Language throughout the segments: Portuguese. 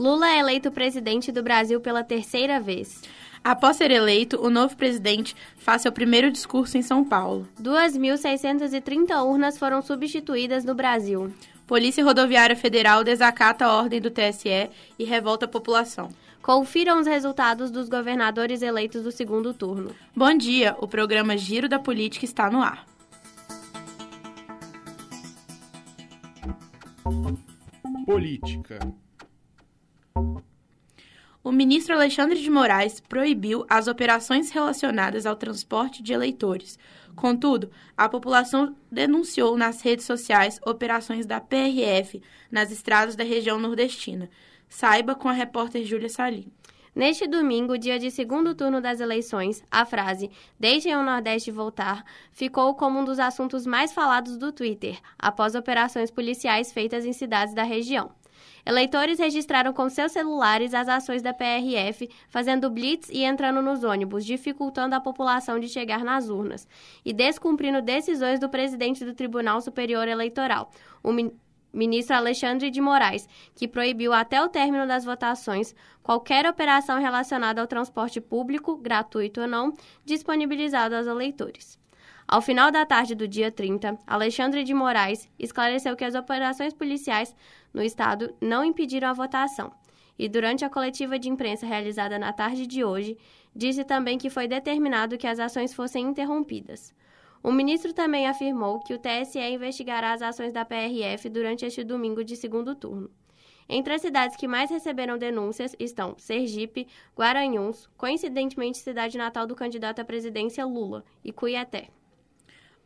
Lula é eleito presidente do Brasil pela terceira vez. Após ser eleito, o novo presidente faz seu primeiro discurso em São Paulo. 2.630 urnas foram substituídas no Brasil. Polícia Rodoviária Federal desacata a ordem do TSE e revolta a população. Confiram os resultados dos governadores eleitos do segundo turno. Bom dia, o programa Giro da Política está no ar. Política. O ministro Alexandre de Moraes proibiu as operações relacionadas ao transporte de eleitores. Contudo, a população denunciou nas redes sociais operações da PRF nas estradas da região nordestina. Saiba com a repórter Júlia Salim. Neste domingo, dia de segundo turno das eleições, a frase Deixem o Nordeste voltar ficou como um dos assuntos mais falados do Twitter, após operações policiais feitas em cidades da região. Eleitores registraram com seus celulares as ações da PRF, fazendo blitz e entrando nos ônibus, dificultando a população de chegar nas urnas e descumprindo decisões do presidente do Tribunal Superior Eleitoral, o ministro Alexandre de Moraes, que proibiu até o término das votações qualquer operação relacionada ao transporte público, gratuito ou não, disponibilizado aos eleitores. Ao final da tarde do dia 30, Alexandre de Moraes esclareceu que as operações policiais no estado não impediram a votação. E durante a coletiva de imprensa realizada na tarde de hoje, disse também que foi determinado que as ações fossem interrompidas. O ministro também afirmou que o TSE investigará as ações da PRF durante este domingo de segundo turno. Entre as cidades que mais receberam denúncias estão Sergipe, Guaranhuns, coincidentemente cidade natal do candidato à presidência Lula, e Cuiaté.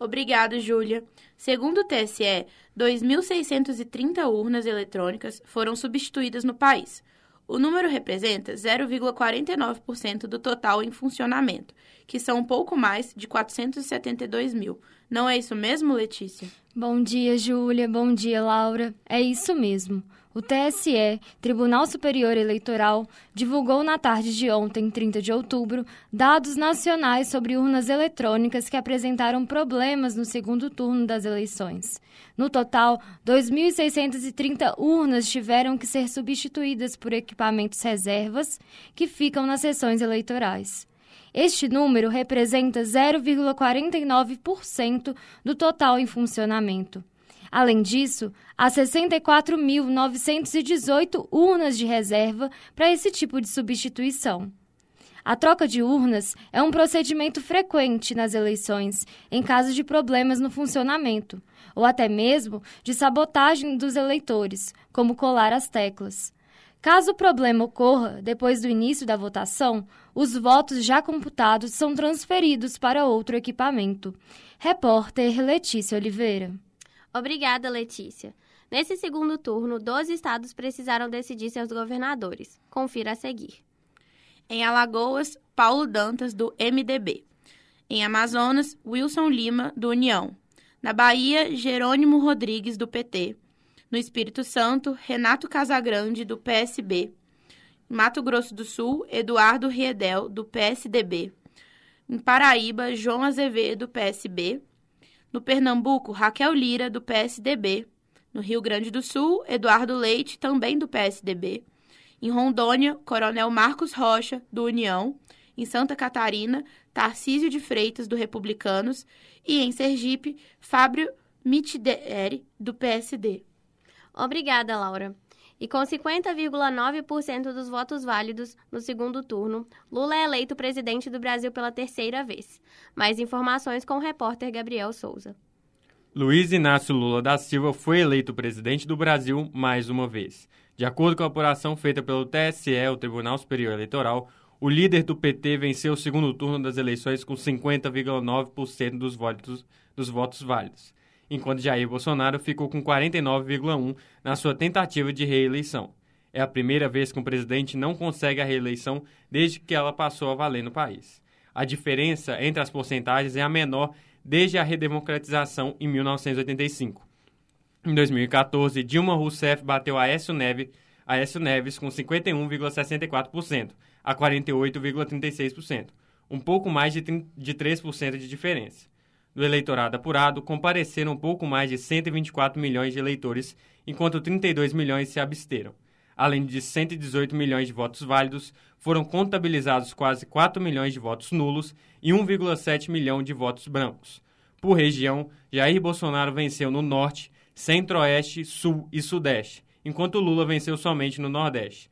Obrigado, Júlia. Segundo o TSE, 2.630 urnas eletrônicas foram substituídas no país. O número representa 0,49% do total em funcionamento, que são um pouco mais de 472 mil. Não é isso mesmo, Letícia? Bom dia, Júlia. Bom dia, Laura. É isso mesmo. O TSE, Tribunal Superior Eleitoral, divulgou na tarde de ontem, 30 de outubro, dados nacionais sobre urnas eletrônicas que apresentaram problemas no segundo turno das eleições. No total, 2.630 urnas tiveram que ser substituídas por equipamentos reservas que ficam nas sessões eleitorais. Este número representa 0,49% do total em funcionamento. Além disso, há 64.918 urnas de reserva para esse tipo de substituição. A troca de urnas é um procedimento frequente nas eleições, em caso de problemas no funcionamento, ou até mesmo de sabotagem dos eleitores, como colar as teclas. Caso o problema ocorra depois do início da votação, os votos já computados são transferidos para outro equipamento. Repórter Letícia Oliveira. Obrigada, Letícia. Nesse segundo turno, 12 estados precisaram decidir seus governadores. Confira a seguir. Em Alagoas, Paulo Dantas, do MDB. Em Amazonas, Wilson Lima, do União. Na Bahia, Jerônimo Rodrigues, do PT. No Espírito Santo, Renato Casagrande, do PSB. Em Mato Grosso do Sul, Eduardo Riedel, do PSDB. Em Paraíba, João Azevedo, do PSB. No Pernambuco, Raquel Lira, do PSDB. No Rio Grande do Sul, Eduardo Leite, também do PSDB. Em Rondônia, Coronel Marcos Rocha, do União. Em Santa Catarina, Tarcísio de Freitas, do Republicanos. E em Sergipe, Fábio Mitideri, do PSD. Obrigada, Laura. E com 50,9% dos votos válidos no segundo turno, Lula é eleito presidente do Brasil pela terceira vez. Mais informações com o repórter Gabriel Souza. Luiz Inácio Lula da Silva foi eleito presidente do Brasil mais uma vez. De acordo com a apuração feita pelo TSE, o Tribunal Superior Eleitoral, o líder do PT venceu o segundo turno das eleições com 50,9% dos votos, dos votos válidos enquanto Jair Bolsonaro ficou com 49,1% na sua tentativa de reeleição. É a primeira vez que um presidente não consegue a reeleição desde que ela passou a valer no país. A diferença entre as porcentagens é a menor desde a redemocratização em 1985. Em 2014, Dilma Rousseff bateu Aécio Neves, Aécio Neves com 51,64% a 48,36%, um pouco mais de 3% de diferença do eleitorado apurado compareceram pouco mais de 124 milhões de eleitores, enquanto 32 milhões se absteram. além de 118 milhões de votos válidos, foram contabilizados quase 4 milhões de votos nulos e 1,7 milhão de votos brancos. Por região, Jair Bolsonaro venceu no Norte, Centro-Oeste, Sul e Sudeste, enquanto Lula venceu somente no Nordeste.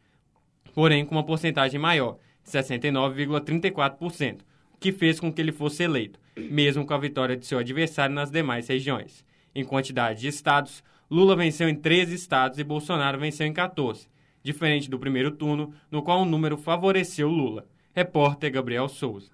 Porém, com uma porcentagem maior, 69,34%, o que fez com que ele fosse eleito, mesmo com a vitória de seu adversário nas demais regiões. Em quantidade de estados, Lula venceu em 13 estados e Bolsonaro venceu em 14, diferente do primeiro turno, no qual o número favoreceu Lula. Repórter Gabriel Souza.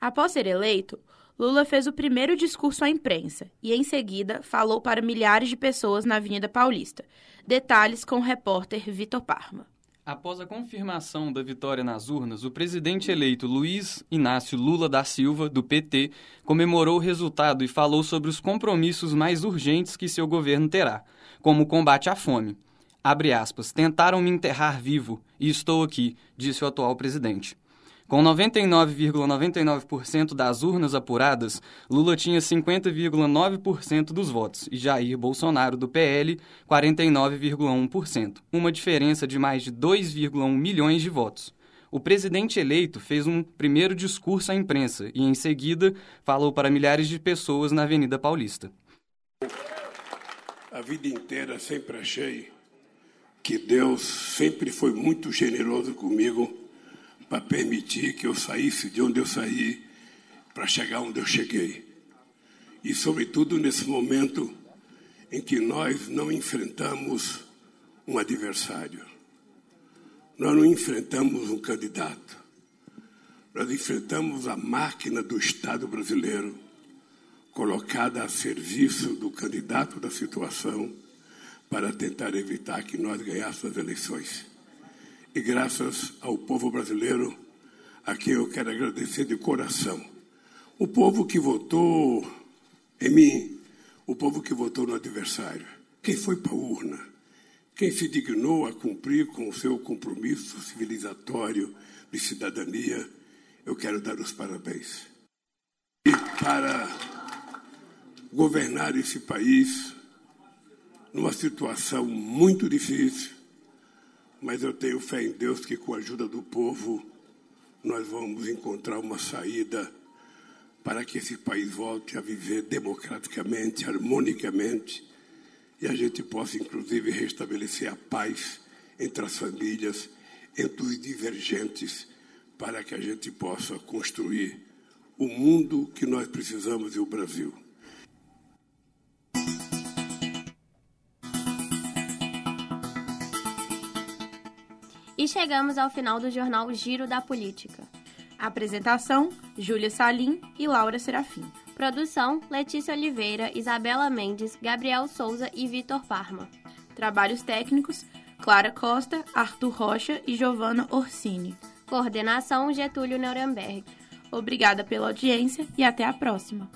Após ser eleito, Lula fez o primeiro discurso à imprensa e, em seguida, falou para milhares de pessoas na Avenida Paulista. Detalhes com o repórter Vitor Parma. Após a confirmação da vitória nas urnas, o presidente eleito Luiz Inácio Lula da Silva, do PT, comemorou o resultado e falou sobre os compromissos mais urgentes que seu governo terá, como o combate à fome. Aspas, tentaram me enterrar vivo e estou aqui, disse o atual presidente. Com 99,99% das urnas apuradas, Lula tinha 50,9% dos votos e Jair Bolsonaro, do PL, 49,1%, uma diferença de mais de 2,1 milhões de votos. O presidente eleito fez um primeiro discurso à imprensa e, em seguida, falou para milhares de pessoas na Avenida Paulista. A vida inteira sempre achei que Deus sempre foi muito generoso comigo para permitir que eu saísse de onde eu saí para chegar onde eu cheguei. E, sobretudo, nesse momento em que nós não enfrentamos um adversário, nós não enfrentamos um candidato, nós enfrentamos a máquina do Estado brasileiro colocada a serviço do candidato da situação para tentar evitar que nós ganhássemos as eleições e graças ao povo brasileiro, a quem eu quero agradecer de coração. O povo que votou em mim, o povo que votou no adversário, quem foi para a urna, quem se dignou a cumprir com o seu compromisso civilizatório de cidadania, eu quero dar os parabéns. E para governar esse país numa situação muito difícil, mas eu tenho fé em Deus que, com a ajuda do povo, nós vamos encontrar uma saída para que esse país volte a viver democraticamente, harmonicamente, e a gente possa, inclusive, restabelecer a paz entre as famílias, entre os divergentes, para que a gente possa construir o mundo que nós precisamos e o Brasil. E chegamos ao final do jornal Giro da Política. Apresentação: Júlia Salim e Laura Serafim. Produção: Letícia Oliveira, Isabela Mendes, Gabriel Souza e Vitor Parma. Trabalhos técnicos: Clara Costa, Arthur Rocha e Giovana Orsini. Coordenação: Getúlio Nuremberg. Obrigada pela audiência e até a próxima.